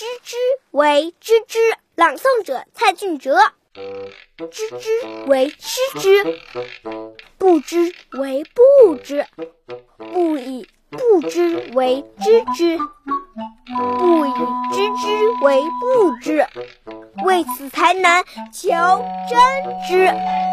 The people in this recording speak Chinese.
知之为知之朗诵者蔡俊哲。知之为知之不知为不知不以不知为知之不以知之为不知为此才能求真知。